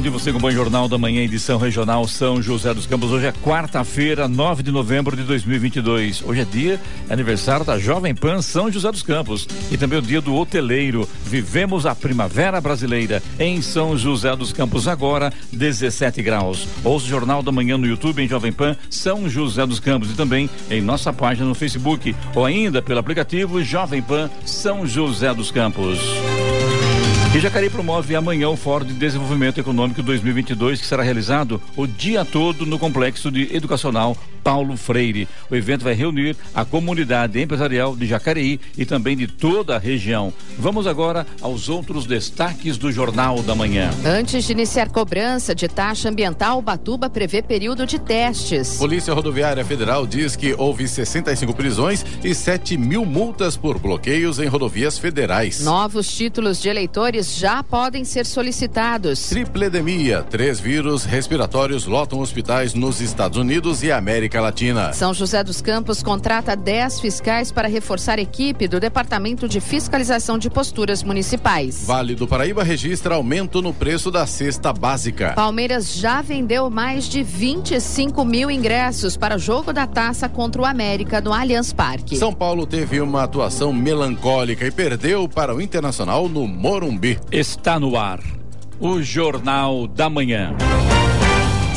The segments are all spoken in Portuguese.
bom dia você com o Bom Jornal da Manhã, edição regional São José dos Campos. Hoje é quarta-feira, 9 de novembro de 2022. Hoje é dia, é aniversário da Jovem Pan São José dos Campos e também o dia do hoteleiro. Vivemos a primavera brasileira em São José dos Campos, agora 17 graus. Ouça o Jornal da Manhã no YouTube em Jovem Pan São José dos Campos e também em nossa página no Facebook ou ainda pelo aplicativo Jovem Pan São José dos Campos. E Jacareí promove amanhã o Fórum de Desenvolvimento Econômico 2022, que será realizado o dia todo no Complexo de Educacional Paulo Freire. O evento vai reunir a comunidade empresarial de Jacareí e também de toda a região. Vamos agora aos outros destaques do Jornal da Manhã. Antes de iniciar cobrança de taxa ambiental, Batuba prevê período de testes. Polícia Rodoviária Federal diz que houve 65 prisões e 7 mil multas por bloqueios em rodovias federais. Novos títulos de eleitores já podem ser solicitados. Tripledemia, três vírus respiratórios lotam hospitais nos Estados Unidos e América Latina. São José dos Campos contrata 10 fiscais para reforçar a equipe do Departamento de Fiscalização de Posturas Municipais. Vale do Paraíba registra aumento no preço da cesta básica. Palmeiras já vendeu mais de 25 mil ingressos para o jogo da taça contra o América no Allianz Parque. São Paulo teve uma atuação melancólica e perdeu para o Internacional no Morumbi. Está no ar o Jornal da Manhã.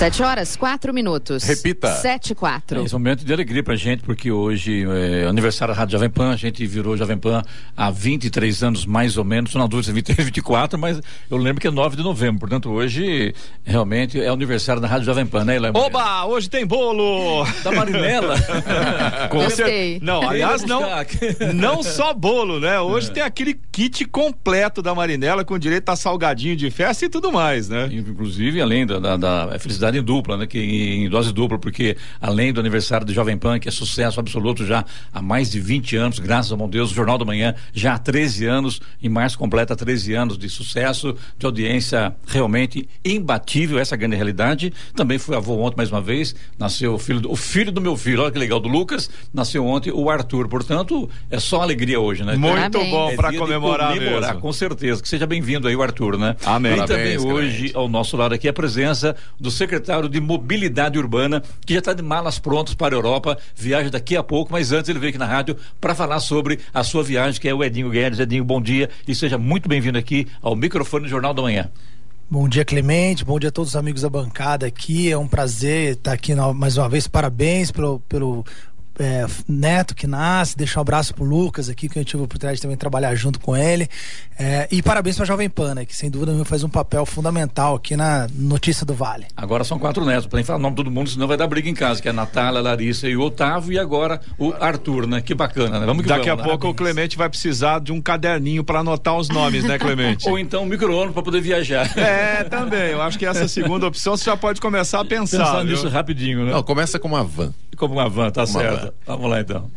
Sete horas, quatro minutos. Repita. Sete, quatro. É esse momento de alegria pra gente, porque hoje é aniversário da Rádio Jovem Pan, a gente virou Jovem Pan há 23 anos, mais ou menos, na dúvida se é 23, 24, mas eu lembro que é 9 de novembro, portanto hoje realmente é o aniversário da Rádio Jovem Pan, né, Elaine? Oba, hoje tem bolo! Da Marinela. Com Gostei. cer- Não, aliás, não, não só bolo, né? Hoje tem aquele kit completo da Marinela com direito a salgadinho de festa e tudo mais, né? Inclusive, além da, da, da felicidade em dupla, né? Que em dose dupla, porque além do aniversário do Jovem Pan, que é sucesso absoluto já há mais de 20 anos, graças ao bom Deus, o Jornal da Manhã já há 13 anos, em março completa 13 anos de sucesso, de audiência realmente imbatível, essa a grande realidade. Também fui avô ontem mais uma vez, nasceu o filho, do, o filho do meu filho, olha que legal, do Lucas, nasceu ontem o Arthur, portanto, é só alegria hoje, né? Muito Parabéns. bom É para comemorar, comemorar, mesmo. com certeza. Que seja bem-vindo aí o Arthur, né? Amém. E também Parabéns, hoje, ao nosso lado aqui, a presença do secretário de Mobilidade Urbana, que já está de malas prontas para a Europa, viaja daqui a pouco, mas antes ele veio aqui na rádio para falar sobre a sua viagem, que é o Edinho Guedes. Edinho, bom dia e seja muito bem-vindo aqui ao microfone do Jornal da Manhã. Bom dia, Clemente. Bom dia a todos os amigos da bancada aqui. É um prazer estar aqui mais uma vez. Parabéns pelo, pelo é, neto que nasce. Deixar um abraço pro Lucas aqui, que eu tive a oportunidade de também trabalhar junto com ele. É, e parabéns pra Jovem Pan, né, que sem dúvida faz um papel fundamental aqui na Notícia do Vale. Agora são quatro netos, para nem falar o nome de todo mundo, senão vai dar briga em casa, que é a Natália, a Larissa e o Otávio, e agora o Arthur, né? Que bacana, né? Vamos que Daqui a vamos, né? pouco o Clemente vai precisar de um caderninho para anotar os nomes, né, Clemente? Ou então um micro-ônibus para poder viajar. É, também. Eu acho que essa segunda opção você já pode começar a pensar. Pensar viu? nisso rapidinho, né? Não, começa com uma van. Como uma van, tá Uma certo. van. Vamos lá então.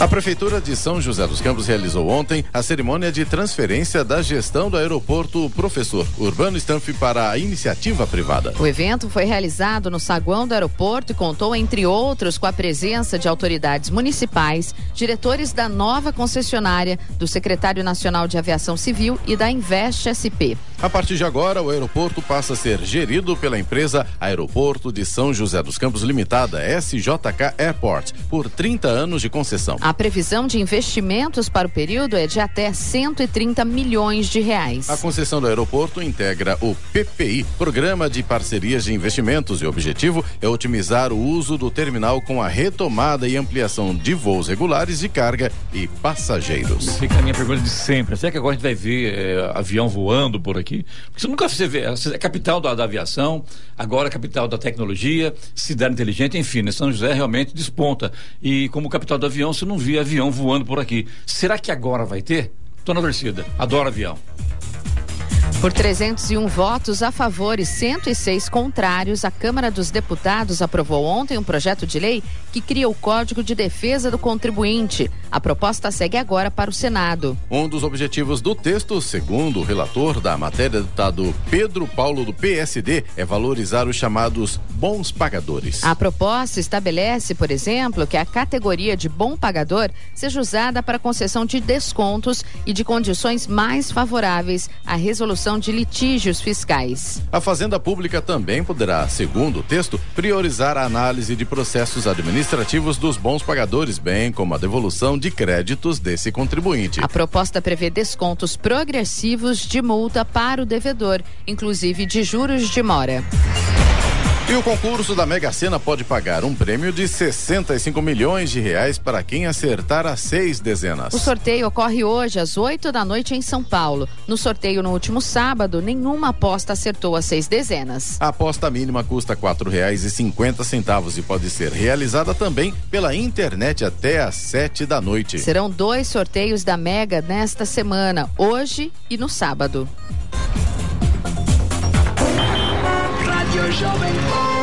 A Prefeitura de São José dos Campos realizou ontem a cerimônia de transferência da gestão do aeroporto Professor Urbano Stampf para a iniciativa privada. O evento foi realizado no saguão do aeroporto e contou, entre outros, com a presença de autoridades municipais, diretores da nova concessionária, do secretário nacional de aviação civil e da Invest SP. A partir de agora, o aeroporto passa a ser gerido pela empresa Aeroporto de São José dos Campos Limitada, SJK Airport, por 30 anos de concessão. A previsão de investimentos para o período é de até 130 milhões de reais. A concessão do aeroporto integra o PPI, Programa de Parcerias de Investimentos, e o objetivo é otimizar o uso do terminal com a retomada e ampliação de voos regulares de carga e passageiros. Fica a minha pergunta de sempre. Será que agora a gente vai ver eh, avião voando por aqui. Porque você nunca você vê, é capital da, da aviação, agora capital da tecnologia, cidade inteligente, enfim, né? São José realmente desponta. E como capital do avião, você não via avião voando por aqui. Será que agora vai ter? Tô na torcida, adoro avião. Por 301 votos a favor e 106 contrários, a Câmara dos Deputados aprovou ontem um projeto de lei que cria o Código de Defesa do Contribuinte. A proposta segue agora para o Senado. Um dos objetivos do texto, segundo o relator da matéria, deputado Pedro Paulo do PSD, é valorizar os chamados bons pagadores. A proposta estabelece, por exemplo, que a categoria de bom pagador seja usada para concessão de descontos e de condições mais favoráveis à resolução de litígios fiscais. A Fazenda Pública também poderá, segundo o texto, priorizar a análise de processos administrativos dos bons pagadores, bem como a devolução de créditos desse contribuinte. A proposta prevê descontos progressivos de multa para o devedor, inclusive de juros de mora. E o concurso da Mega Sena pode pagar um prêmio de 65 milhões de reais para quem acertar as seis dezenas. O sorteio ocorre hoje às 8 da noite em São Paulo. No sorteio no último sábado, nenhuma aposta acertou as seis dezenas. A aposta mínima custa quatro reais e cinquenta centavos e pode ser realizada também pela internet até às sete da noite. Serão dois sorteios da Mega nesta semana, hoje e no sábado.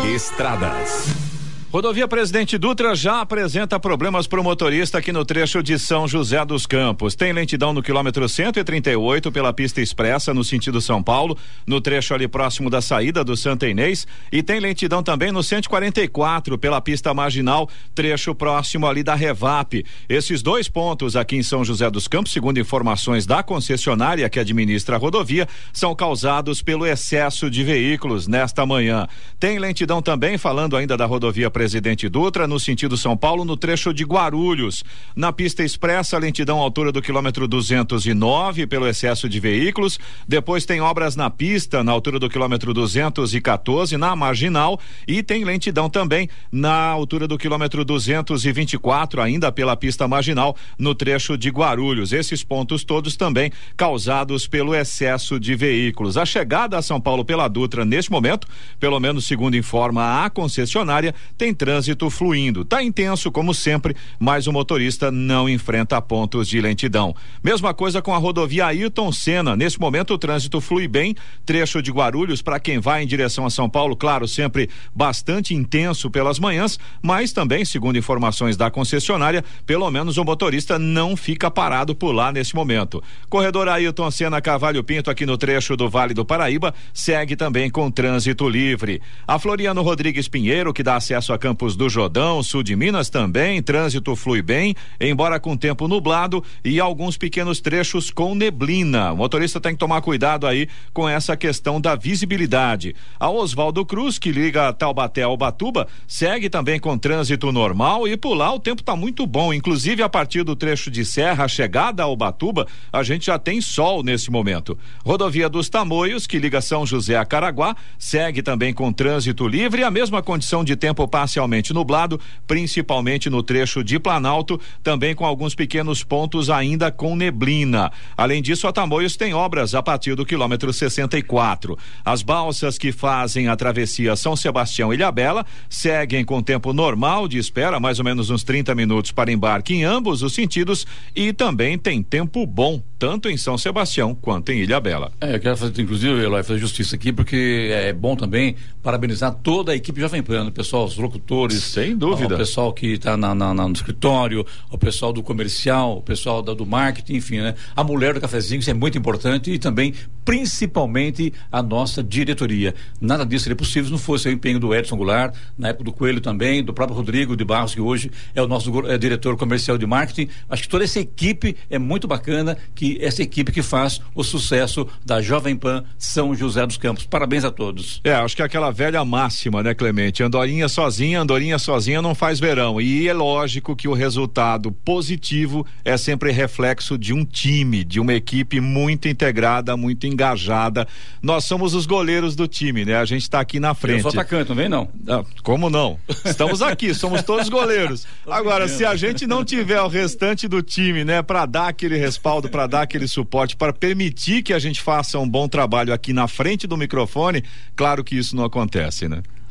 Estradas. Rodovia Presidente Dutra já apresenta problemas para o motorista aqui no trecho de São José dos Campos. Tem lentidão no quilômetro 138 pela pista expressa no sentido São Paulo, no trecho ali próximo da saída do Santa Inês, e tem lentidão também no 144 pela pista marginal, trecho próximo ali da Revap. Esses dois pontos aqui em São José dos Campos, segundo informações da concessionária que administra a rodovia, são causados pelo excesso de veículos nesta manhã. Tem lentidão também, falando ainda da rodovia Presidente Presidente Dutra, no sentido São Paulo, no trecho de Guarulhos. Na pista expressa, lentidão à altura do quilômetro 209 pelo excesso de veículos. Depois tem obras na pista, na altura do quilômetro 214, na marginal. E tem lentidão também na altura do quilômetro 224, ainda pela pista marginal, no trecho de Guarulhos. Esses pontos todos também causados pelo excesso de veículos. A chegada a São Paulo pela Dutra, neste momento, pelo menos segundo informa a concessionária, tem tem trânsito fluindo. Tá intenso, como sempre, mas o motorista não enfrenta pontos de lentidão. Mesma coisa com a rodovia Ayrton Senna. Nesse momento, o trânsito flui bem. Trecho de Guarulhos, para quem vai em direção a São Paulo, claro, sempre bastante intenso pelas manhãs, mas também, segundo informações da concessionária, pelo menos o motorista não fica parado por lá nesse momento. Corredor Ayrton Senna Cavalho Pinto, aqui no trecho do Vale do Paraíba, segue também com trânsito livre. A Floriano Rodrigues Pinheiro, que dá acesso a Campos do Jordão, sul de Minas também, trânsito flui bem, embora com tempo nublado e alguns pequenos trechos com neblina. O motorista tem que tomar cuidado aí com essa questão da visibilidade. A Oswaldo Cruz, que liga Taubaté ao Batuba, segue também com trânsito normal e por lá o tempo está muito bom. Inclusive, a partir do trecho de serra, chegada ao Batuba, a gente já tem sol nesse momento. Rodovia dos Tamoios, que liga São José a Caraguá, segue também com trânsito livre. A mesma condição de tempo passa parcialmente nublado, principalmente no trecho de Planalto, também com alguns pequenos pontos ainda com neblina. Além disso, a Tamoios tem obras a partir do quilômetro 64. As balsas que fazem a travessia São Sebastião e Ilhabela seguem com tempo normal de espera, mais ou menos uns 30 minutos para embarque em ambos os sentidos e também tem tempo bom, tanto em São Sebastião quanto em Ilhabela. É, eu quero fazer, inclusive, Eloy, fazer justiça aqui, porque é bom também parabenizar toda a equipe Jovem Pan, o pessoal, os locutores. Sem dúvida. O pessoal que está no escritório, o pessoal do comercial, o pessoal da, do marketing, enfim, né? A mulher do cafezinho, isso é muito importante e também, principalmente, a nossa diretoria. Nada disso seria possível se não fosse o empenho do Edson Goulart, na época do Coelho também, do próprio Rodrigo de Barros, que hoje é o nosso é, diretor comercial de marketing. Acho que toda essa equipe é muito bacana, que essa equipe que faz o sucesso da Jovem Pan São José dos Campos. Parabéns a todos. É, acho que é aquela velha máxima, né, Clemente? Andorinha sozinha andorinha sozinha não faz verão. E é lógico que o resultado positivo é sempre reflexo de um time, de uma equipe muito integrada, muito engajada. Nós somos os goleiros do time, né? A gente está aqui na frente. Eu sou atacante, não vem não? Ah, como não? Estamos aqui, somos todos goleiros. Agora, se a gente não tiver o restante do time, né, para dar aquele respaldo, para dar aquele suporte, para permitir que a gente faça um bom trabalho aqui na frente do microfone, claro que isso não acontece, né?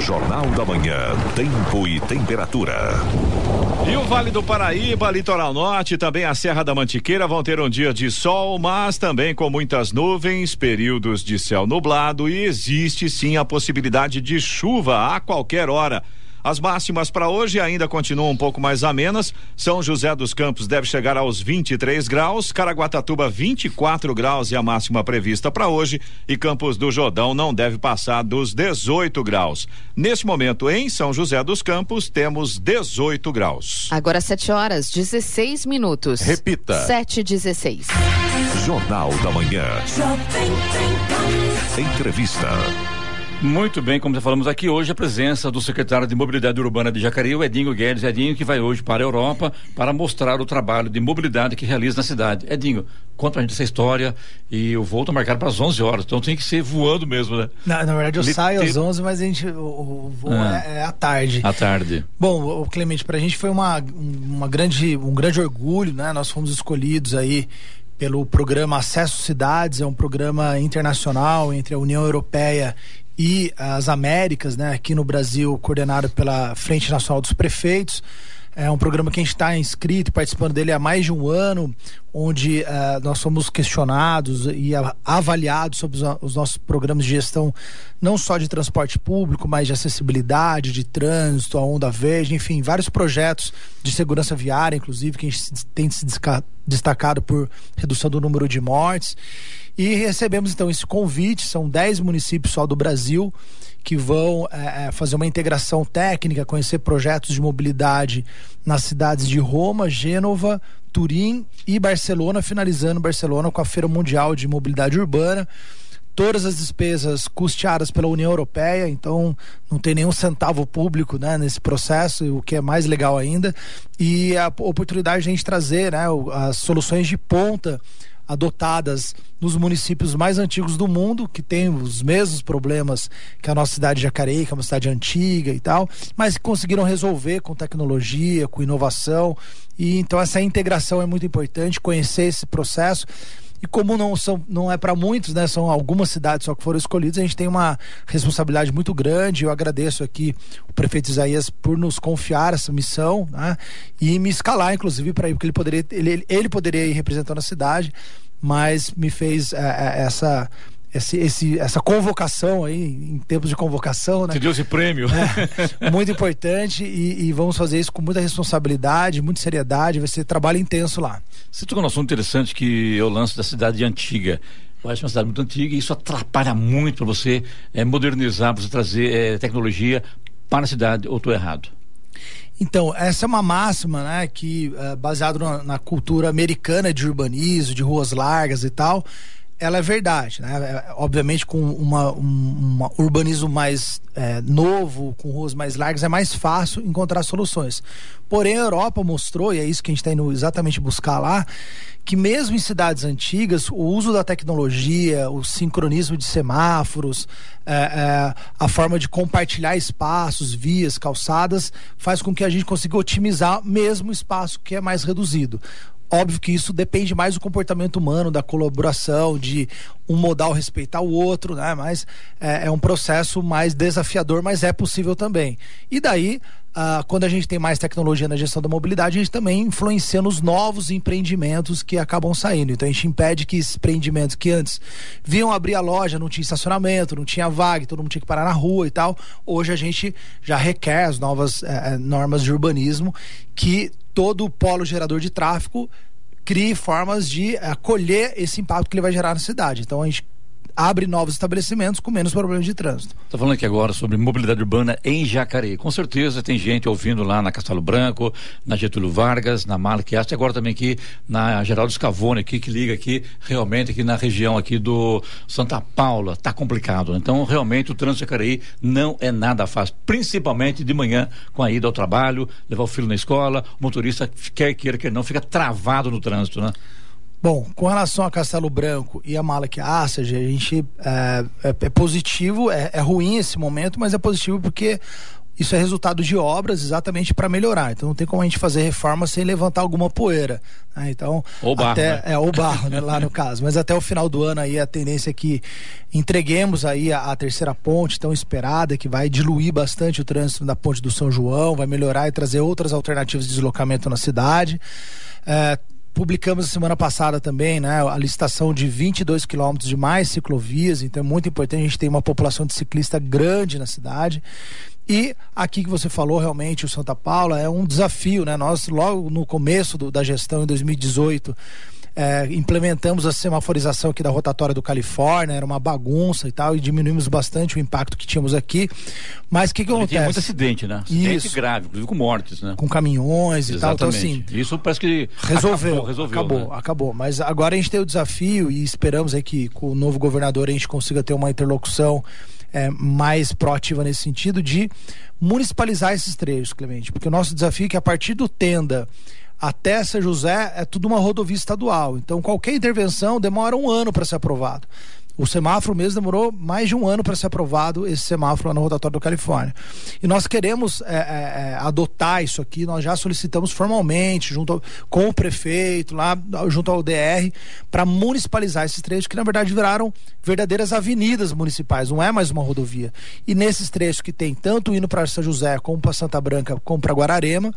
Jornal da Manhã, tempo e temperatura. E o Vale do Paraíba, Litoral Norte, também a Serra da Mantiqueira vão ter um dia de sol, mas também com muitas nuvens, períodos de céu nublado e existe sim a possibilidade de chuva a qualquer hora. As máximas para hoje ainda continuam um pouco mais amenas. São José dos Campos deve chegar aos 23 graus, Caraguatatuba 24 graus e a máxima prevista para hoje e Campos do Jordão não deve passar dos 18 graus. Neste momento em São José dos Campos temos 18 graus. Agora 7 horas 16 minutos. Repita. 7 16. Jornal da Manhã. Entrevista. Muito bem, como já falamos aqui hoje, a presença do secretário de Mobilidade Urbana de Jacareí, o Edinho Guedes. Edinho, que vai hoje para a Europa para mostrar o trabalho de mobilidade que realiza na cidade. Edinho, conta pra gente essa história e o voo está marcado para as 11 horas, então tem que ser voando mesmo, né? Na, na verdade, eu Lite... saio às 11, mas a gente, o, o voo ah, é, é, à tarde. À tarde. Bom, o Clemente, para a gente foi uma, uma grande, um grande orgulho, né? Nós fomos escolhidos aí pelo programa Acesso Cidades, é um programa internacional entre a União Europeia e as Américas, né, aqui no Brasil, coordenado pela Frente Nacional dos Prefeitos. É um programa que a gente está inscrito participando dele há mais de um ano, onde uh, nós somos questionados e avaliados sobre os, os, nossos programas de gestão, não só de transporte público, mas de acessibilidade, de trânsito, a onda verde, enfim, vários projetos de segurança viária, inclusive, que a gente tem se destacado por redução do número de mortes. E recebemos então esse convite, são 10 municípios só do Brasil que vão é, fazer uma integração técnica, conhecer projetos de mobilidade nas cidades de Roma, Gênova, Turim e Barcelona, finalizando Barcelona com a Feira Mundial de Mobilidade Urbana. Todas as despesas custeadas pela União Europeia, então não tem nenhum centavo público né, nesse processo, o que é mais legal ainda. E a oportunidade de a gente trazer né, as soluções de ponta adotadas nos municípios mais antigos do mundo, que têm os mesmos problemas que a nossa cidade de Jacareí, que é uma cidade antiga e tal, mas que conseguiram resolver com tecnologia, com inovação. E então essa integração é muito importante, conhecer esse processo. E como não, são, não é para muitos, né? São algumas cidades só que foram escolhidas, a gente tem uma responsabilidade muito grande. Eu agradeço aqui o prefeito Isaías por nos confiar essa missão, né? E me escalar, inclusive, para ir, porque ele poderia, ele, ele poderia ir representando a cidade, mas me fez é, é essa esse, esse, essa convocação aí, em tempos de convocação, né? Te deu esse prêmio. É, muito importante e, e, vamos fazer isso com muita responsabilidade, muita seriedade, vai ser trabalho intenso lá. Você tocou um assunto interessante que eu lanço da cidade antiga. Eu acho uma cidade muito antiga e isso atrapalha muito para você é, modernizar, para você trazer é, tecnologia para a cidade, ou estou errado? Então, essa é uma máxima, né, que é baseada na, na cultura americana de urbanismo, de ruas largas e tal, ela é verdade, né? É, obviamente com uma, um uma urbanismo mais é, novo, com ruas mais largas, é mais fácil encontrar soluções. Porém, a Europa mostrou, e é isso que a gente está indo exatamente buscar lá, que mesmo em cidades antigas, o uso da tecnologia, o sincronismo de semáforos, é, é, a forma de compartilhar espaços, vias, calçadas, faz com que a gente consiga otimizar mesmo o espaço que é mais reduzido. Óbvio que isso depende mais do comportamento humano, da colaboração, de um modal respeitar o outro, né? Mas é, é um processo mais desafiador, mas é possível também. E daí, ah, quando a gente tem mais tecnologia na gestão da mobilidade, a gente também influencia nos novos empreendimentos que acabam saindo. Então a gente impede que esses empreendimentos que antes vinham abrir a loja, não tinha estacionamento, não tinha vaga, todo mundo tinha que parar na rua e tal. Hoje a gente já requer as novas eh, eh normas de urbanismo que todo polo gerador de tráfego crie formas de acolher esse impacto que ele vai gerar na cidade. Então a gente abre novos estabelecimentos com menos problemas de trânsito. Está falando aqui agora sobre mobilidade urbana em Jacareí. Com certeza tem gente ouvindo lá na Castelo Branco, na Getúlio Vargas, na Malquiasta, agora também aqui na Geraldo Scavone, aqui, que liga aqui, realmente aqui na região aqui do Santa Paula. Está complicado. Então, realmente, o trânsito de Jacareí não é nada fácil, principalmente de manhã, com a ida ao trabalho, levar o filho na escola, o motorista, quer queira, quer não, fica travado no trânsito, né? Bom, com relação a Castelo Branco e a Malak Assage, a gente é, é, é positivo, é, é, ruim esse momento, mas é positivo porque isso é resultado de obras exatamente para melhorar. Então não tem como a gente fazer reforma sem levantar alguma poeira. Né? Então, ou barro, até, né? é o barro, né, lá no caso. Mas até o final do ano aí a tendência é que entreguemos aí a, a, terceira ponte tão esperada, que vai diluir bastante o trânsito da ponte do São João, vai melhorar e trazer outras alternativas de deslocamento na cidade. É, Publicamos semana passada também né, a licitação de 22 quilômetros de mais ciclovias, então é muito importante a gente ter uma população de ciclista grande na cidade. E aqui que você falou, realmente, o Santa Paula é um desafio, né? Nós, logo no começo do, da gestão, em 2018, é, implementamos a semaforização aqui da rotatória do Califórnia, era uma bagunça e tal, e diminuímos bastante o impacto que tínhamos aqui. Mas o que, que acontece? Tem muito acidente, né? Acidente Isso. grave, inclusive com mortes, né? Com caminhões e Exatamente. tal. Então, assim. Isso parece que resolveu. Acabou, resolveu, acabou, né? acabou. Mas agora a gente tem o desafio e esperamos aí que com o novo governador a gente consiga ter uma interlocução. É, mais proativa nesse sentido de municipalizar esses trechos, Clemente, porque o nosso desafio é que a partir do Tenda até São José é tudo uma rodovia estadual. Então qualquer intervenção demora um ano para ser aprovado. O semáforo mesmo demorou mais de um ano para ser aprovado, esse semáforo lá no rotatório do Califórnia. E nós queremos é, é, é adotar isso aqui, nós já solicitamos formalmente, junto com o prefeito, lá junto ao DR, para municipalizar esses trechos, que na verdade viraram verdadeiras avenidas municipais, não é mais uma rodovia. E nesses trechos que tem tanto indo para São José, como para Santa Branca, como para Guararema,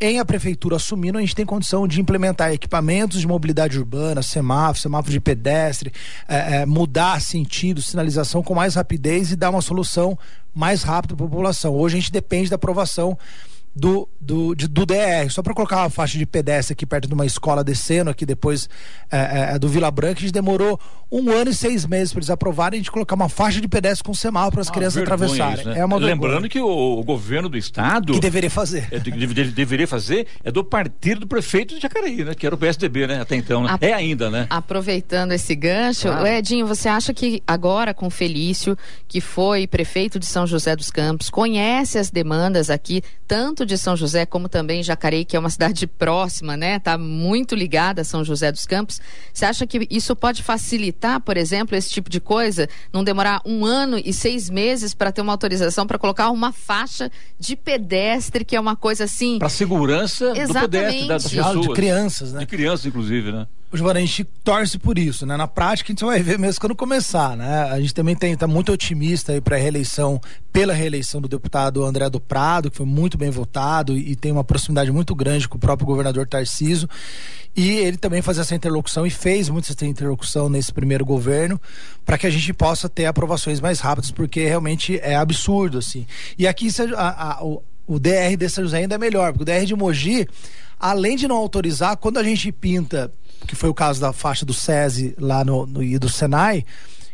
em a prefeitura assumindo, a gente tem condição de implementar equipamentos de mobilidade urbana, semáforo, semáforo de pedestre, é, é, mudar sentido, sinalização com mais rapidez e dar uma solução mais rápida para a população. Hoje a gente depende da aprovação do, do, de, do DR. Só para colocar uma faixa de pedestre aqui perto de uma escola descendo, aqui depois é, é, é do Vila Branca, a gente demorou um ano e seis meses para eles aprovarem a gente colocar uma faixa de pedestre com semáforo para as crianças atravessarem. Isso, né? É uma Lembrando que o, o, governo do estado. Que deveria fazer. É, deveria fazer é do partido do prefeito de Jacareí, né? Que era o PSDB, né? Até então. Né? A, é ainda, né? Aproveitando esse gancho, ah. Edinho, você acha que agora com Felício, que foi prefeito de São José dos Campos, conhece as demandas aqui, tanto de São José como também Jacareí, que é uma cidade próxima, né? Está muito ligada a São José dos Campos. Você acha que isso pode facilitar, por exemplo, esse tipo de coisa? Não demorar um ano e seis meses para ter uma autorização para colocar uma faixa de pedestre, que é uma coisa assim. Para segurança Exatamente. do pedestre das pessoas. De crianças, né? De crianças, inclusive, né? A gente torce por isso, né? Na prática, a gente vai ver mesmo quando começar, né? A gente também tem, tá muito otimista aí para a reeleição, pela reeleição do deputado André do Prado, que foi muito bem votado e tem uma proximidade muito grande com o próprio governador Tarciso. E ele também faz essa interlocução e fez muito essa interlocução nesse primeiro governo para que a gente possa ter aprovações mais rápidas, porque realmente é absurdo, assim. E aqui a, a, o, o DR de São José ainda é melhor, porque o DR de Mogi, além de não autorizar, quando a gente pinta que foi o caso da faixa do SESI lá no, no e do Senai,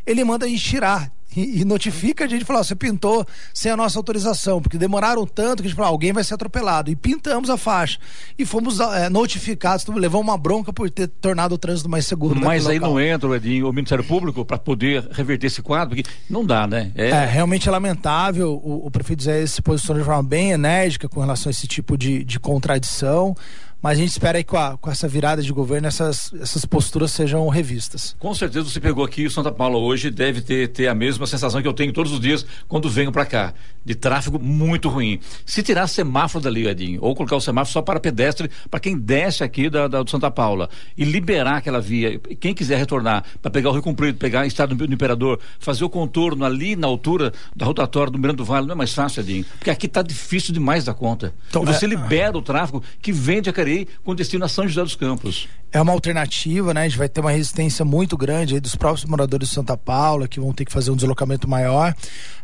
ele manda a gente tirar e, notifica a gente falar, você pintou sem a nossa autorização, porque demoraram tanto que a gente falou, alguém vai ser atropelado. E pintamos a faixa. E fomos é, notificados, levamos uma bronca por ter tornado o trânsito mais seguro. Mas aí local. não entra, Edinho, o Ministério Público para poder reverter esse quadro, porque não dá, né? É, é realmente é lamentável. O, o prefeito Zé se posicionou de forma bem enérgica com relação a esse tipo de, de contradição. Mas a gente espera aí com, a, com essa virada de governo essas, essas posturas sejam revistas. Com certeza você pegou aqui o Santa Paula hoje, deve ter, ter a mesma sensação que eu tenho todos os dias quando venho para cá, de tráfego muito ruim. Se tirar semáforo dali, Edinho, ou colocar o semáforo só para pedestre, para quem desce aqui da, da, do Santa Paula, e liberar aquela via, quem quiser retornar para pegar o Rio Comprido, pegar a Estado do Imperador, fazer o contorno ali na altura da rotatória do Miranda do Vale, não é mais fácil, Edinho, porque aqui está difícil demais da conta. Então, e você é... libera o tráfego que vem de Acari Jacareí com destino a São José dos Campos. É uma alternativa, né? A gente vai ter uma resistência muito grande dos próprios moradores de Santa Paula, que vão ter que fazer um deslocamento maior.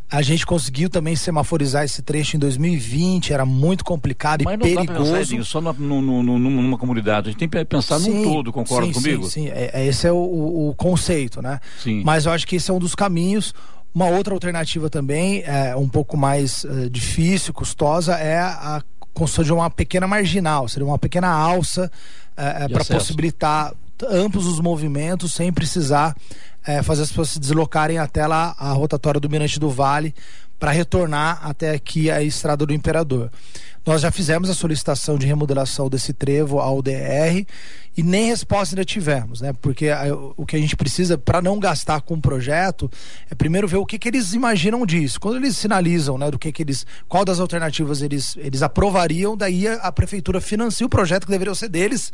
A gente conseguiu também semaforizar esse trecho em 2020, era muito complicado Mas e não perigoso. pra pensar, só numa, numa, numa, comunidade. A gente tem que pensar sim, num todo, concorda sim, comigo? Sim, sim. É, é, esse é o, o, conceito, né? Sim. Mas eu acho que esse é um dos caminhos. Uma outra alternativa também, é um pouco mais uh, difícil, custosa, é a construção de uma pequena marginal, seria uma pequena alça uh, para possibilitar ambos os movimentos sem precisar é, fazer as pessoas se deslocarem até lá a rotatória do Mirante do Vale para retornar até aqui a Estrada do Imperador. Nós já fizemos a solicitação de remodelação desse trevo ao DR e nem resposta ainda tivemos, né? Porque a, o que a gente precisa para não gastar com o projeto é primeiro ver o que, que eles imaginam disso. Quando eles sinalizam, né, do que, que eles, qual das alternativas eles, eles aprovariam, daí a, a prefeitura financia o projeto que deveria ser deles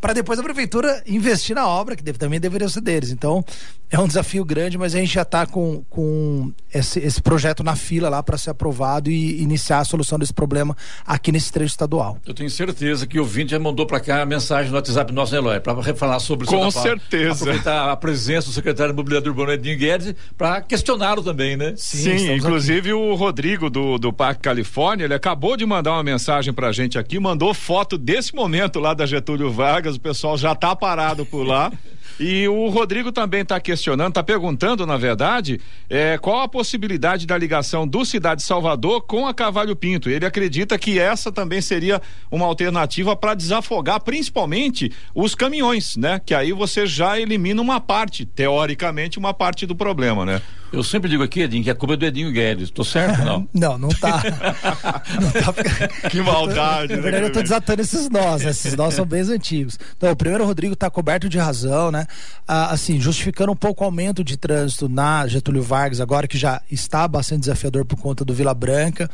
para depois a prefeitura investir na obra, que deve, também deveria ser deles. Então, é um desafio grande, mas a gente já está com, com esse, esse projeto na fila lá para ser aprovado e iniciar a solução desse problema aqui nesse trecho estadual. Eu tenho certeza que o Vinte já mandou para cá a mensagem no WhatsApp nosso, né, Eloy? Para falar sobre o Com certeza. Aproveitar a presença do secretário de Mobilidade Urbana, Edinho Guedes, para questioná-lo também, né? Sim, Sim inclusive aqui. o Rodrigo do, do Parque Califórnia, ele acabou de mandar uma mensagem para a gente aqui, mandou foto desse momento lá da Getúlio Vargas, o pessoal já está parado por lá. E o Rodrigo também está questionando, está perguntando, na verdade, é, qual a possibilidade da ligação do Cidade Salvador com a Cavalho Pinto. Ele acredita que essa também seria uma alternativa para desafogar, principalmente os caminhões, né? Que aí você já elimina uma parte, teoricamente, uma parte do problema, né? Eu sempre digo aqui, Edinho, que a culpa é do Edinho Guedes. Tô certo, não? não, não tá. não tá. Que maldade. Na verdade, né, eu tô desatando esses nós. Né? Esses nós são bem antigos. Então, o primeiro, o Rodrigo tá coberto de razão, né? Ah, assim, justificando um pouco o aumento de trânsito na Getúlio Vargas, agora que já está bastante desafiador por conta do Vila Branca.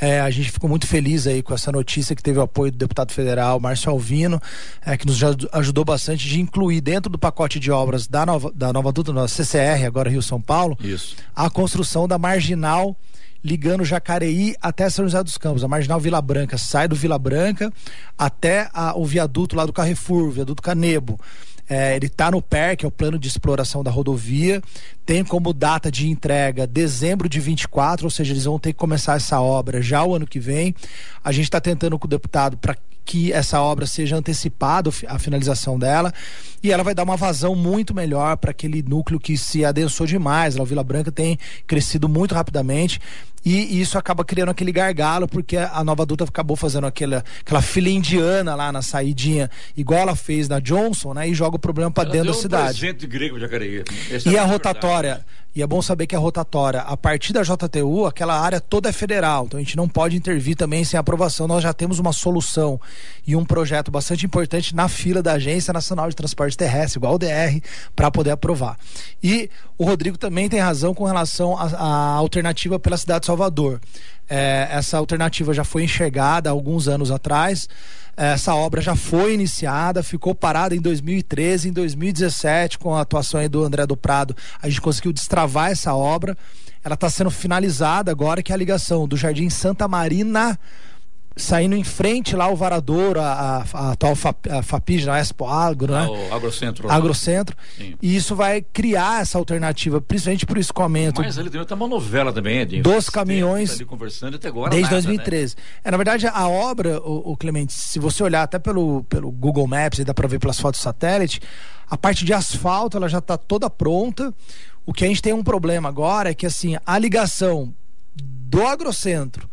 É, a gente ficou muito feliz aí com essa notícia que teve o apoio do deputado federal Márcio Alvino, é, que nos ajudou bastante de incluir dentro do pacote de obras da nova, da nova duta, da CCR, agora Rio São Paulo. Isso. A construção da marginal ligando Jacareí até São José dos Campos. A marginal Vila Branca sai do Vila Branca até a, o viaduto lá do Carrefour, o viaduto Canebo. É, ele está no PER, que é o plano de exploração da rodovia. Tem como data de entrega dezembro de 24, ou seja, eles vão ter que começar essa obra já o ano que vem. A gente está tentando com o deputado para que essa obra seja antecipada, a finalização dela, e ela vai dar uma vazão muito melhor para aquele núcleo que se adensou demais. A Vila Branca tem crescido muito rapidamente e isso acaba criando aquele gargalo, porque a nova adulta acabou fazendo aquela, aquela fila indiana lá na saidinha, igual ela fez na Johnson, né? E joga o problema para dentro da cidade. Um grego de Jacareí. E é a rotatória. Verdade. E é bom saber que a rotatória, a partir da JTU, aquela área toda é federal, então a gente não pode intervir também sem aprovação. Nós já temos uma solução e um projeto bastante importante na fila da Agência Nacional de Transporte Terrestre, igual o DR, para poder aprovar. E o Rodrigo também tem razão com relação à alternativa pela cidade de Salvador. É, essa alternativa já foi enxergada há alguns anos atrás. Essa obra já foi iniciada, ficou parada em 2013, em 2017, com a atuação do André do Prado, a gente conseguiu destravar essa obra. Ela está sendo finalizada agora, que é a ligação do Jardim Santa Marina saindo em frente lá o Varador, a, a, atual FAP, a FAPIG, a Expo Agro, né? O Agrocentro. Agrocentro. Sim. E isso vai criar essa alternativa, principalmente por escoamento. Mas ali tem uma novela também, Edinho. Dos caminhões. Tá ali conversando até agora desde nada, 2013. Né? É, na verdade, a obra, o, o, Clemente, se você olhar até pelo, pelo Google Maps, aí dá para ver pelas fotos satélite, a parte de asfalto ela já está toda pronta. O que a gente tem um problema agora é que assim, a ligação do agrocentro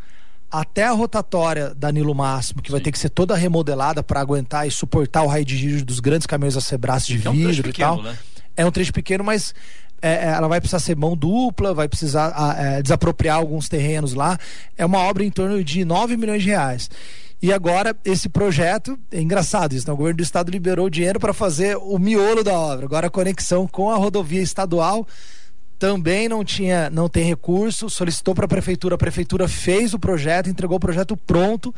até a rotatória da Nilo Máximo, que Sim. vai ter que ser toda remodelada para aguentar e suportar o raio de giro dos grandes caminhões a sebraço de é um vidro e tal. Né? É um trecho pequeno, mas é, é, ela vai precisar ser mão dupla, vai precisar é, desapropriar alguns terrenos lá. É uma obra em torno de 9 milhões de reais. E agora, esse projeto, é engraçado isso, né? o governo do estado liberou dinheiro para fazer o miolo da obra. Agora a conexão com a rodovia estadual também não tinha, não tem recurso, solicitou para a prefeitura, a prefeitura fez o projeto, entregou o projeto pronto.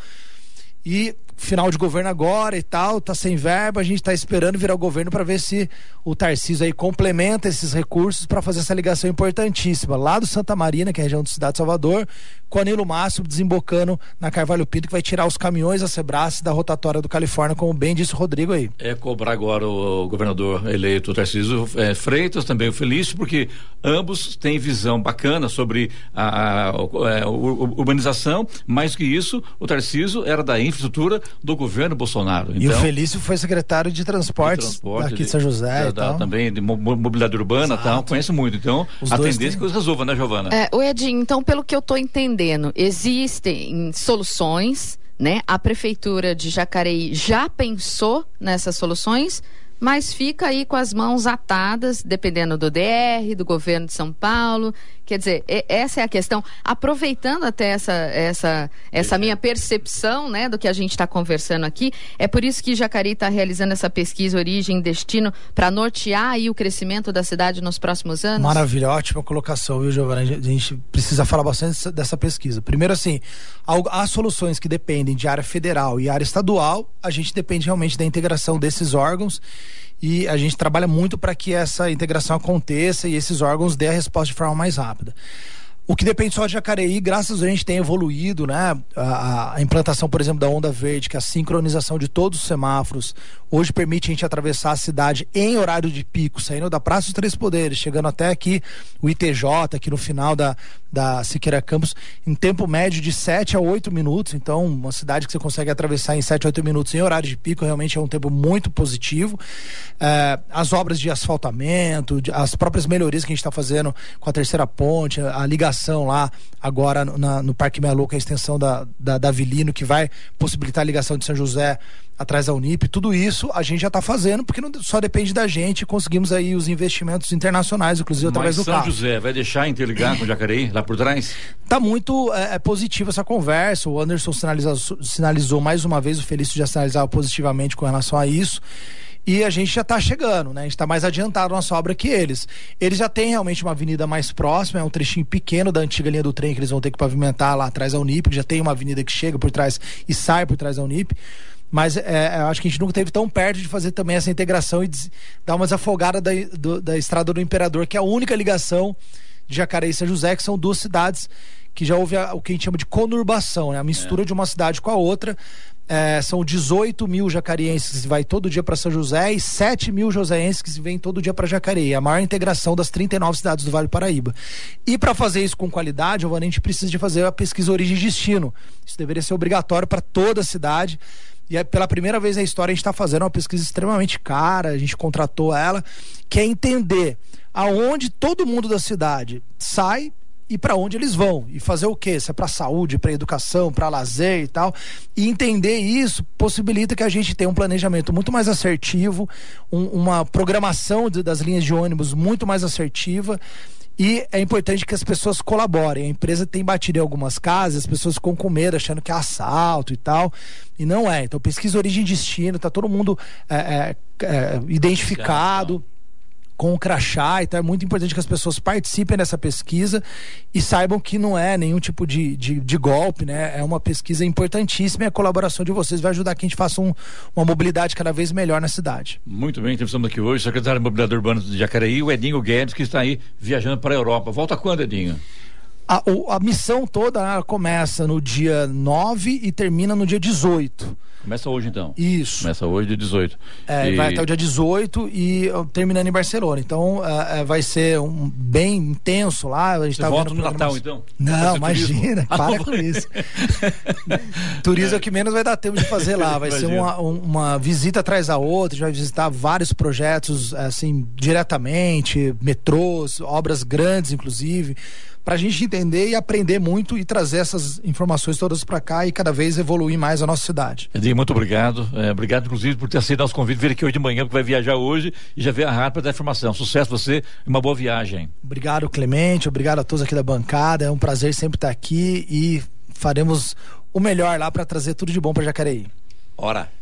E final de governo agora e tal, tá sem verba, a gente tá esperando virar o governo para ver se o Tarcísio aí complementa esses recursos para fazer essa ligação importantíssima lá do Santa Marina, que é a região do Cidade de Salvador, com a Nilo Márcio desembocando na Carvalho Pinto, que vai tirar os caminhões da Sebrae da rotatória do Califórnia, como bem disse o Rodrigo aí. É cobrar agora o governador eleito Tarcísio é, Freitas, também o Felício, porque ambos têm visão bacana sobre a, a, a, a urbanização, mais que isso, o Tarcísio era da infraestrutura do governo Bolsonaro. Então, e o então, Felício foi secretário de transportes de transporte, aqui de São José. Da, também de mobilidade urbana tal, conhece muito. Então, Os a tendência é que os resolva, né, Giovana? É, o Edinho, então, pelo que eu estou entendendo, existem soluções, né? A prefeitura de Jacareí já pensou nessas soluções mas fica aí com as mãos atadas, dependendo do DR, do governo de São Paulo. Quer dizer, essa é a questão. Aproveitando até essa, essa, essa minha percepção né, do que a gente está conversando aqui, é por isso que Jacareí está realizando essa pesquisa Origem e Destino para nortear aí o crescimento da cidade nos próximos anos? Maravilha, ótima colocação, viu, Giovana? A gente precisa falar bastante dessa pesquisa. Primeiro, assim, as soluções que dependem de área federal e área estadual, a gente depende realmente da integração desses órgãos e a gente trabalha muito para que essa integração aconteça e esses órgãos dê a resposta de forma mais rápida. O que depende só de Jacareí, graças a gente tem evoluído, né? A, a, implantação, por exemplo, da onda verde, que é a sincronização de todos os semáforos, hoje permite a gente atravessar a cidade em horário de pico, saindo da Praça dos Três Poderes, chegando até aqui o ITJ, aqui no final da, da Siqueira Campos, em tempo médio de 7 a 8 minutos. Então, uma cidade que você consegue atravessar em 7 a 8 minutos em horário de pico realmente é um tempo muito positivo. É, as obras de asfaltamento, as próprias melhorias que a gente está fazendo com a terceira ponte, a ligação lá agora na, no Parque é a extensão da, da, da Avilino, que vai possibilitar a ligação de São José atrás da Unip, tudo isso a gente já está fazendo, porque não só depende da gente, conseguimos aí os investimentos internacionais, inclusive Mas através do São carro. José vai deixar interligar com o Jacareí, lá por trás? Tá muito é, é positiva essa conversa, o Anderson sinalizou, sinalizou mais uma vez, o Felício já sinalizava positivamente com relação a isso, e a gente já está chegando, né? A gente está mais adiantado na obra que eles. Eles já têm realmente uma avenida mais próxima, é um trechinho pequeno da antiga linha do trem que eles vão ter que pavimentar lá atrás da Unip, já tem uma avenida que chega por trás e sai por trás da Unip. Mas é, eu acho que a gente nunca teve tão perto de fazer também essa integração e dar uma desafogada da, do, da Estrada do Imperador, que é a única ligação de Jacareí e São José, que são duas cidades que já houve a, o que a gente chama de conurbação, né? a mistura é. de uma cidade com a outra. É, são 18 mil jacarienses que vai todo dia para São José e 7 mil joseenses que vêm todo dia para Jacareí. A maior integração das 39 cidades do Vale do Paraíba. E para fazer isso com qualidade, a gente precisa de fazer a pesquisa origem e destino. Isso deveria ser obrigatório para toda a cidade. E é, pela primeira vez na história a gente está fazendo uma pesquisa extremamente cara, a gente contratou ela, que é entender aonde todo mundo da cidade sai e para onde eles vão e fazer o quê? Se é para saúde, para educação, para lazer e tal. E entender isso possibilita que a gente tenha um planejamento muito mais assertivo, um, uma programação de, das linhas de ônibus muito mais assertiva. E é importante que as pessoas colaborem. A empresa tem batido em algumas casas, as pessoas ficam com medo, achando que é assalto e tal. E não é. Então, pesquisa origem e destino, tá todo mundo é, é, é, identificado com o crachá, então é muito importante que as pessoas participem dessa pesquisa e saibam que não é nenhum tipo de, de, de golpe, né? É uma pesquisa importantíssima e a colaboração de vocês vai ajudar que a gente faça um, uma mobilidade cada vez melhor na cidade. Muito bem, estamos aqui hoje, secretário de Mobilidade Urbana de Jacareí, o Edinho Guedes, que está aí viajando para a Europa. Volta quando, Edinho? A, a missão toda começa no dia 9 e termina no dia 18. Começa hoje então. Isso. Começa hoje, dia 18. É, e... vai até o dia 18 e terminando em Barcelona. Então é, vai ser um bem intenso lá. A gente Você tá volta no Natal então? Não, imagina, para com isso. turismo é. o que menos vai dar tempo de fazer lá. Vai ser uma, uma visita atrás da outra. A gente vai visitar vários projetos assim diretamente, metrôs, obras grandes, inclusive para a gente entender e aprender muito e trazer essas informações todas para cá e cada vez evoluir mais a nossa cidade. Edinho, muito obrigado. É, obrigado, inclusive, por ter aceito nosso convite, vir aqui hoje de manhã, porque vai viajar hoje e já veio a rádio para dar informação. Sucesso você e uma boa viagem. Obrigado, Clemente. Obrigado a todos aqui da bancada. É um prazer sempre estar aqui e faremos o melhor lá para trazer tudo de bom para Jacareí. Ora.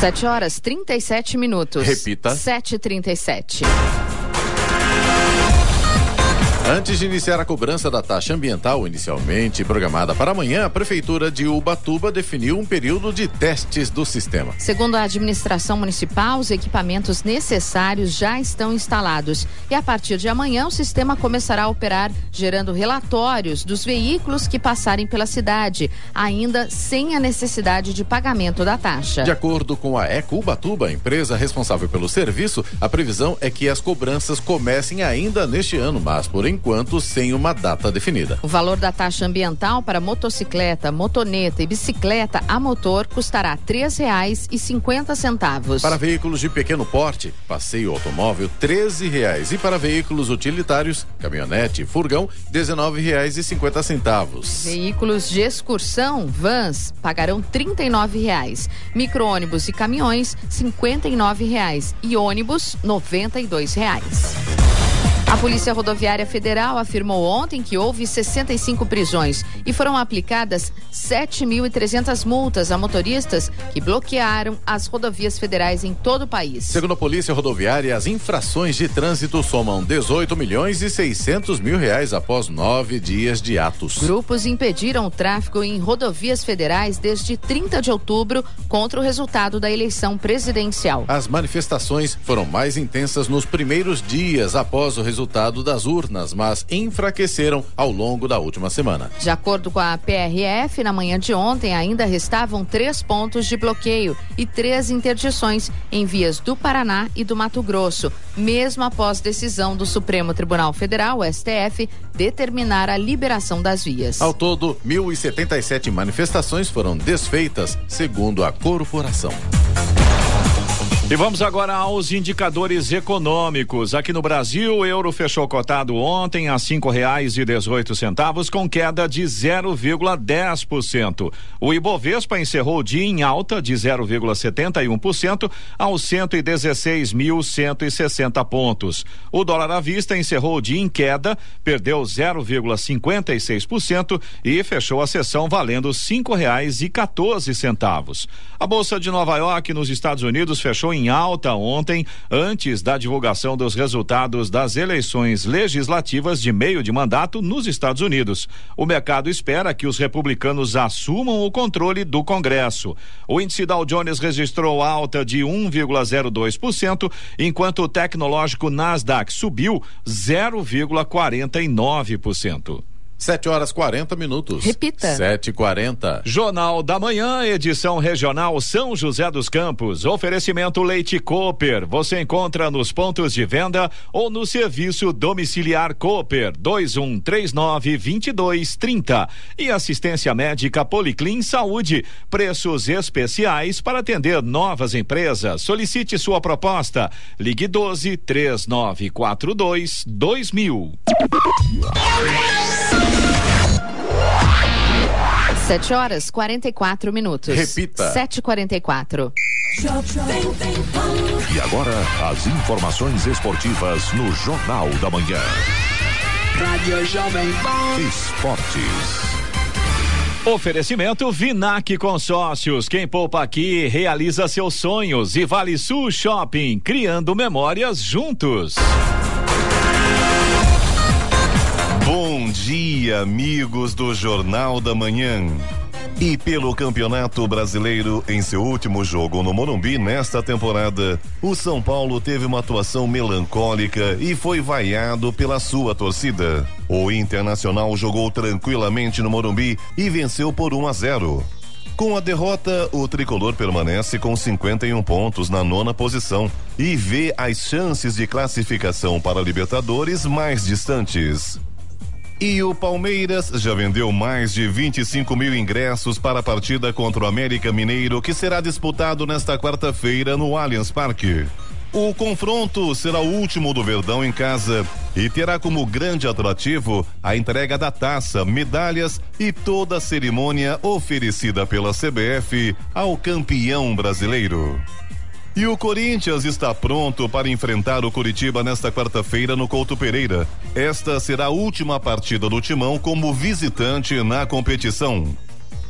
Sete horas trinta e sete minutos. Repita. Sete trinta e sete. Antes de iniciar a cobrança da taxa ambiental, inicialmente programada para amanhã, a Prefeitura de Ubatuba definiu um período de testes do sistema. Segundo a administração municipal, os equipamentos necessários já estão instalados e a partir de amanhã o sistema começará a operar, gerando relatórios dos veículos que passarem pela cidade, ainda sem a necessidade de pagamento da taxa. De acordo com a Eco Ubatuba, empresa responsável pelo serviço, a previsão é que as cobranças comecem ainda neste ano, mas por enquanto sem uma data definida. O valor da taxa ambiental para motocicleta, motoneta e bicicleta a motor custará R$ três reais e cinquenta centavos. Para veículos de pequeno porte, passeio automóvel, R$ reais e para veículos utilitários, caminhonete e furgão, R$ reais e cinquenta centavos. Veículos de excursão, vans, pagarão R$ reais. Micro-ônibus e caminhões, R$ reais. E ônibus, R$ reais. A Polícia Rodoviária Federal afirmou ontem que houve 65 prisões e foram aplicadas 7.300 multas a motoristas que bloquearam as rodovias federais em todo o país. Segundo a Polícia Rodoviária, as infrações de trânsito somam 18 milhões e 600 mil reais após nove dias de atos. Grupos impediram o tráfego em rodovias federais desde 30 de outubro contra o resultado da eleição presidencial. As manifestações foram mais intensas nos primeiros dias após o resultado resultado das urnas, mas enfraqueceram ao longo da última semana. De acordo com a PRF, na manhã de ontem ainda restavam três pontos de bloqueio e três interdições em vias do Paraná e do Mato Grosso, mesmo após decisão do Supremo Tribunal Federal, STF, determinar a liberação das vias. Ao todo, 1.077 manifestações foram desfeitas, segundo a corporação. E vamos agora aos indicadores econômicos. Aqui no Brasil, o euro fechou cotado ontem a cinco reais e dezoito centavos, com queda de 0,10%. O Ibovespa encerrou o dia em alta de 0,71% aos 116.160 pontos. O dólar à vista encerrou o dia em queda, perdeu 0,56% e fechou a sessão valendo cinco reais e 14 centavos. A bolsa de Nova York, nos Estados Unidos, fechou em em alta ontem, antes da divulgação dos resultados das eleições legislativas de meio de mandato nos Estados Unidos. O mercado espera que os republicanos assumam o controle do Congresso. O índice Dow Jones registrou alta de 1,02%, enquanto o tecnológico Nasdaq subiu 0,49%. 7 horas 40 minutos. Repita. 7 40 Jornal da Manhã, edição regional São José dos Campos. Oferecimento Leite Cooper. Você encontra nos pontos de venda ou no serviço domiciliar Cooper 2139 2230. E assistência médica Policlin Saúde. Preços especiais para atender novas empresas. Solicite sua proposta. Ligue 12 3942 2000. Sete horas quarenta e quatro minutos. Repita. Sete quarenta e quatro. E agora, as informações esportivas no Jornal da Manhã. Rádio Jovem Pan. Esportes. Oferecimento Vinac Consórcios. Quem poupa aqui realiza seus sonhos. E Vale Sul Shopping, criando memórias juntos. Bom dia, amigos do Jornal da Manhã. E pelo Campeonato Brasileiro, em seu último jogo no Morumbi nesta temporada, o São Paulo teve uma atuação melancólica e foi vaiado pela sua torcida. O Internacional jogou tranquilamente no Morumbi e venceu por 1 a 0. Com a derrota, o tricolor permanece com 51 pontos na nona posição e vê as chances de classificação para Libertadores mais distantes. E o Palmeiras já vendeu mais de 25 mil ingressos para a partida contra o América Mineiro, que será disputado nesta quarta-feira no Allianz Parque. O confronto será o último do Verdão em casa e terá como grande atrativo a entrega da taça, medalhas e toda a cerimônia oferecida pela CBF ao campeão brasileiro. E o Corinthians está pronto para enfrentar o Curitiba nesta quarta-feira no Couto Pereira. Esta será a última partida do Timão como visitante na competição.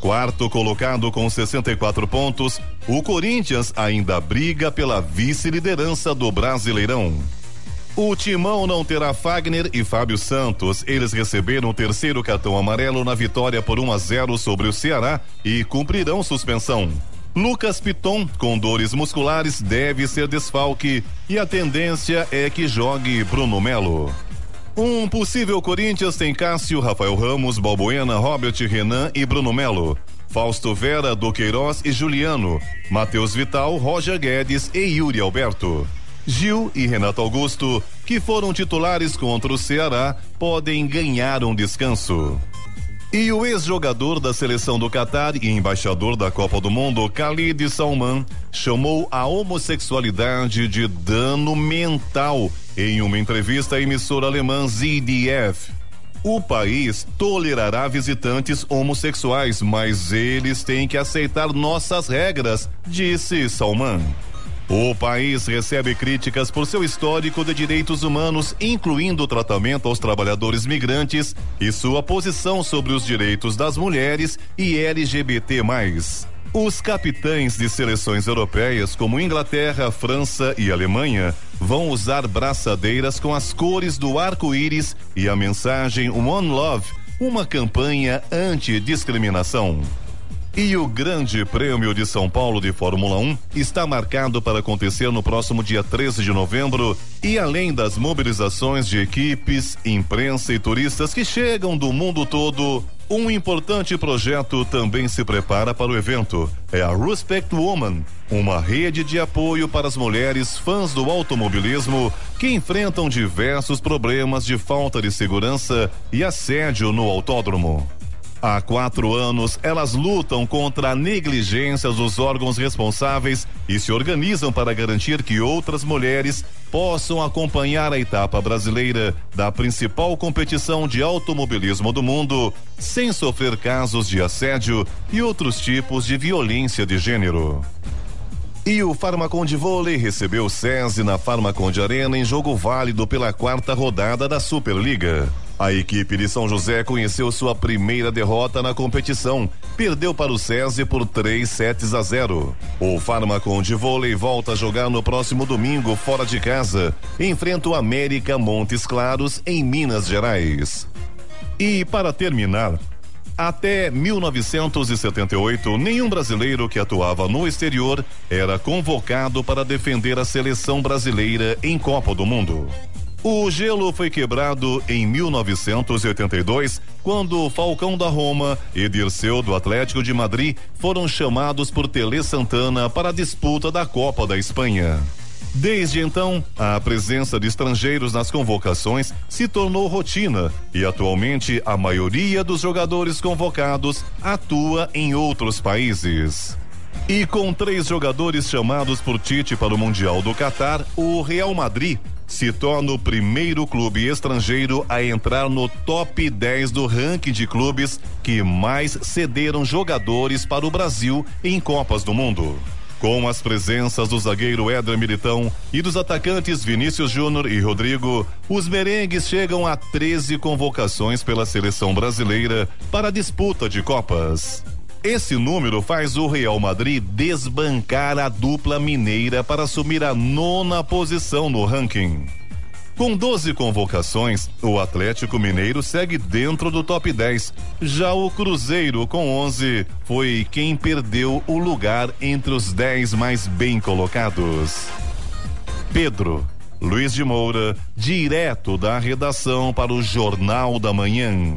Quarto colocado com 64 pontos, o Corinthians ainda briga pela vice-liderança do Brasileirão. O Timão não terá Fagner e Fábio Santos. Eles receberam o terceiro cartão amarelo na vitória por 1 a 0 sobre o Ceará e cumprirão suspensão. Lucas Piton, com dores musculares, deve ser desfalque e a tendência é que jogue Bruno Melo. Um possível Corinthians tem Cássio, Rafael Ramos, Balbuena, Robert Renan e Bruno Melo. Fausto Vera, Duqueiroz e Juliano. Matheus Vital, Roger Guedes e Yuri Alberto. Gil e Renato Augusto, que foram titulares contra o Ceará, podem ganhar um descanso. E o ex-jogador da seleção do Catar e embaixador da Copa do Mundo, Khalid Salman, chamou a homossexualidade de dano mental em uma entrevista à emissora alemã ZDF. O país tolerará visitantes homossexuais, mas eles têm que aceitar nossas regras, disse Salman. O país recebe críticas por seu histórico de direitos humanos, incluindo o tratamento aos trabalhadores migrantes e sua posição sobre os direitos das mulheres e LGBT. Os capitães de seleções europeias, como Inglaterra, França e Alemanha, vão usar braçadeiras com as cores do arco-íris e a mensagem One Love, uma campanha anti-discriminação. E o Grande Prêmio de São Paulo de Fórmula 1 está marcado para acontecer no próximo dia 13 de novembro. E além das mobilizações de equipes, imprensa e turistas que chegam do mundo todo, um importante projeto também se prepara para o evento. É a Respect Woman, uma rede de apoio para as mulheres fãs do automobilismo que enfrentam diversos problemas de falta de segurança e assédio no autódromo. Há quatro anos, elas lutam contra a negligência dos órgãos responsáveis e se organizam para garantir que outras mulheres possam acompanhar a etapa brasileira da principal competição de automobilismo do mundo, sem sofrer casos de assédio e outros tipos de violência de gênero. E o Farmacon de Vôlei recebeu SESI na Farmacon de Arena em jogo válido pela quarta rodada da Superliga. A equipe de São José conheceu sua primeira derrota na competição. Perdeu para o SESI por 3 sets a 0. O Farmacon de vôlei volta a jogar no próximo domingo fora de casa. Enfrenta o América Montes Claros em Minas Gerais. E para terminar, até 1978, nenhum brasileiro que atuava no exterior era convocado para defender a seleção brasileira em Copa do Mundo. O gelo foi quebrado em 1982, quando Falcão da Roma e Dirceu do Atlético de Madrid foram chamados por Tele Santana para a disputa da Copa da Espanha. Desde então, a presença de estrangeiros nas convocações se tornou rotina e atualmente a maioria dos jogadores convocados atua em outros países. E com três jogadores chamados por Tite para o Mundial do Catar, o Real Madrid se torna o primeiro clube estrangeiro a entrar no top 10 do ranking de clubes que mais cederam jogadores para o Brasil em Copas do Mundo. Com as presenças do zagueiro Éder Militão e dos atacantes Vinícius Júnior e Rodrigo, os merengues chegam a 13 convocações pela seleção brasileira para a disputa de Copas. Esse número faz o Real Madrid desbancar a dupla mineira para assumir a nona posição no ranking. Com 12 convocações, o Atlético Mineiro segue dentro do top 10. Já o Cruzeiro, com 11, foi quem perdeu o lugar entre os 10 mais bem colocados. Pedro Luiz de Moura, direto da redação para o Jornal da Manhã.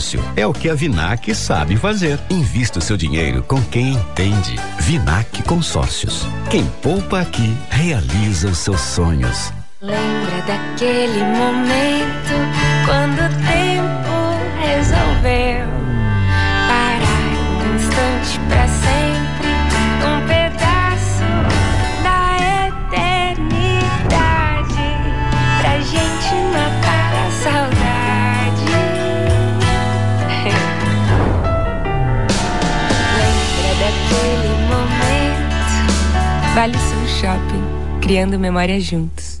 consórcio é o que a Vinac sabe fazer. Invista o seu dinheiro com quem entende. Vinac Consórcios. Quem poupa aqui realiza os seus sonhos. Lembra daquele momento quando o tempo resolveu Vale Sul Shopping, criando memórias juntos.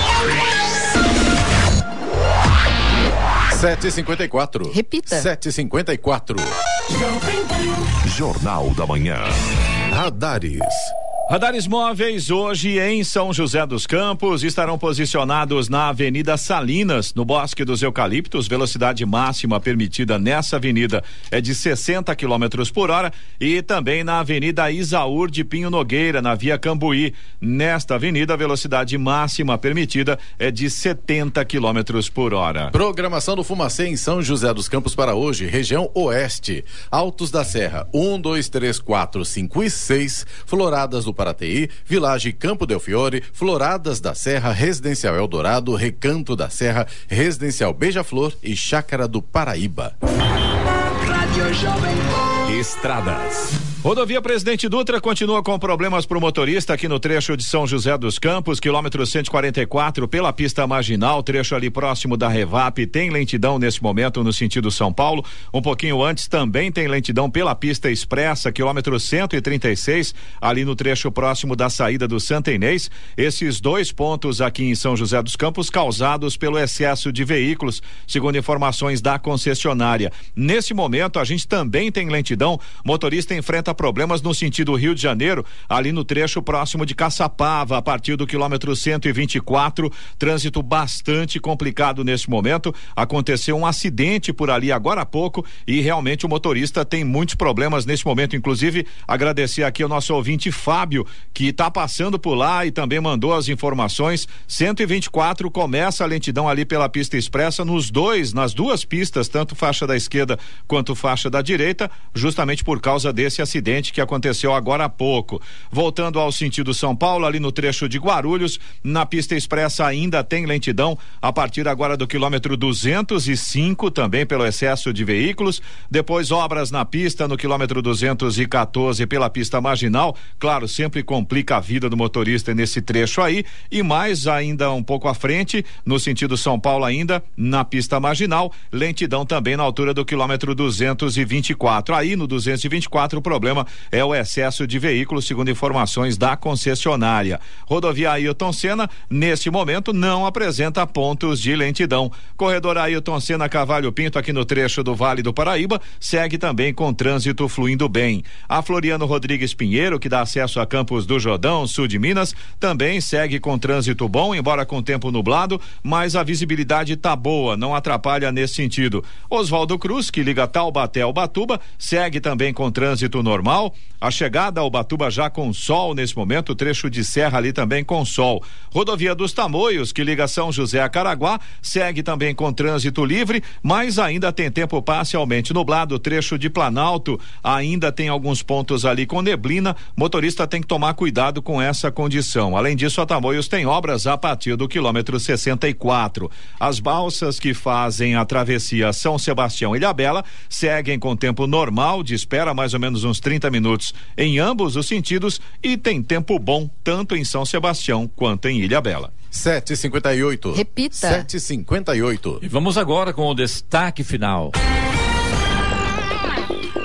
7h54. Repita. 7h54. Jornal da Manhã. Radares. Radares móveis hoje em São José dos Campos estarão posicionados na Avenida Salinas, no Bosque dos Eucaliptos. Velocidade máxima permitida nessa avenida é de 60 km por hora e também na Avenida Isaúr de Pinho Nogueira, na Via Cambuí. Nesta avenida, a velocidade máxima permitida é de 70 km por hora. Programação do Fumacê em São José dos Campos para hoje, região oeste. Altos da Serra, 1, 2, 3, 4, 5 e 6. Floradas do Paraty, Village Campo Del Fiore, Floradas da Serra, Residencial Eldorado, Recanto da Serra, Residencial Beija-Flor e Chácara do Paraíba. Rádio Jovem Pan. Estradas. Rodovia Presidente Dutra continua com problemas para o motorista aqui no trecho de São José dos Campos, quilômetro 144, pela pista marginal, trecho ali próximo da Revap. Tem lentidão nesse momento no sentido São Paulo. Um pouquinho antes também tem lentidão pela pista expressa, quilômetro 136, ali no trecho próximo da saída do Santa Inês. Esses dois pontos aqui em São José dos Campos causados pelo excesso de veículos, segundo informações da concessionária. Nesse momento, a gente também tem lentidão. Motorista enfrenta problemas no sentido Rio de Janeiro, ali no trecho próximo de Caçapava, a partir do quilômetro 124. Trânsito bastante complicado nesse momento. Aconteceu um acidente por ali agora há pouco e realmente o motorista tem muitos problemas nesse momento. Inclusive, agradecer aqui ao nosso ouvinte Fábio, que está passando por lá e também mandou as informações. 124 começa a lentidão ali pela pista expressa nos dois, nas duas pistas, tanto faixa da esquerda quanto faixa da direita, justamente por causa desse acidente que aconteceu agora há pouco. Voltando ao sentido São Paulo, ali no trecho de Guarulhos, na pista expressa ainda tem lentidão a partir agora do quilômetro 205, também pelo excesso de veículos. Depois obras na pista no quilômetro 214 pela pista marginal. Claro, sempre complica a vida do motorista nesse trecho aí. E mais ainda um pouco à frente, no sentido São Paulo ainda, na pista marginal, lentidão também na altura do quilômetro 224. Aí no 224 o problema é o excesso de veículos, segundo informações da concessionária. Rodovia Ailton Senna, neste momento, não apresenta pontos de lentidão. Corredor Ailton Senna Cavalho Pinto, aqui no trecho do Vale do Paraíba, segue também com trânsito fluindo bem. A Floriano Rodrigues Pinheiro, que dá acesso a Campos do Jordão, sul de Minas, também segue com trânsito bom, embora com tempo nublado, mas a visibilidade tá boa, não atrapalha nesse sentido. Oswaldo Cruz, que liga Taubaté ao Batuba, segue também com trânsito normal normal. A chegada ao Batuba já com sol nesse momento, trecho de serra ali também com sol. Rodovia dos Tamoios, que liga São José a Caraguá, segue também com trânsito livre, mas ainda tem tempo parcialmente nublado. Trecho de Planalto ainda tem alguns pontos ali com neblina. Motorista tem que tomar cuidado com essa condição. Além disso, a Tamoios tem obras a partir do quilômetro 64. As balsas que fazem a travessia São Sebastião e Ilhabela seguem com tempo normal de espera, mais ou menos uns 30 minutos em ambos os sentidos e tem tempo bom tanto em São Sebastião quanto em Ilha Bela. 758. Repita. 758. E vamos agora com o destaque final.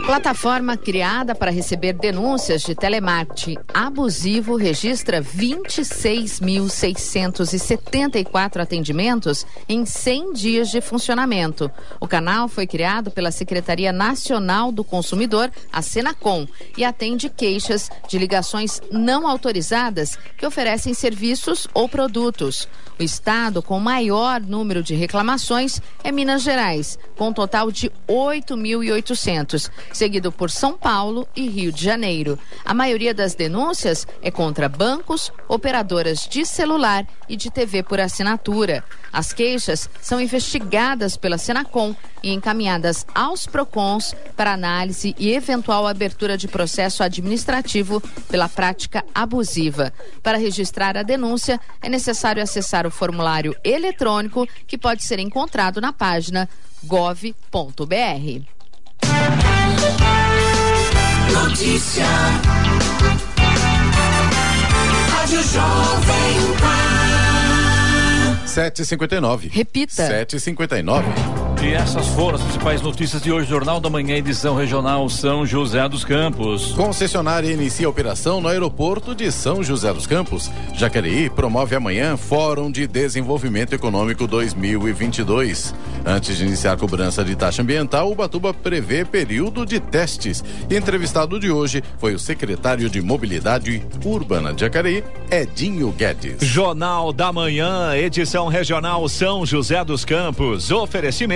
Plataforma criada para receber denúncias de telemarketing abusivo registra 26.674 atendimentos em 100 dias de funcionamento. O canal foi criado pela Secretaria Nacional do Consumidor, a Senacom, e atende queixas de ligações não autorizadas que oferecem serviços ou produtos. O estado com maior número de reclamações é Minas Gerais, com um total de 8.800 seguido por São Paulo e Rio de Janeiro. A maioria das denúncias é contra bancos, operadoras de celular e de TV por assinatura. As queixas são investigadas pela Senacom e encaminhadas aos PROCONs para análise e eventual abertura de processo administrativo pela prática abusiva. Para registrar a denúncia, é necessário acessar o formulário eletrônico que pode ser encontrado na página gov.br. Notícia. Rádio Jovem Pan. 759. Repita. 759. E essas foram as principais notícias de hoje, Jornal da Manhã, edição regional São José dos Campos. Concessionária inicia operação no aeroporto de São José dos Campos. Jacareí promove amanhã Fórum de Desenvolvimento Econômico 2022. Antes de iniciar a cobrança de taxa ambiental, o Batuba prevê período de testes. Entrevistado de hoje foi o secretário de Mobilidade Urbana de Jacareí, Edinho Guedes. Jornal da Manhã, edição regional São José dos Campos.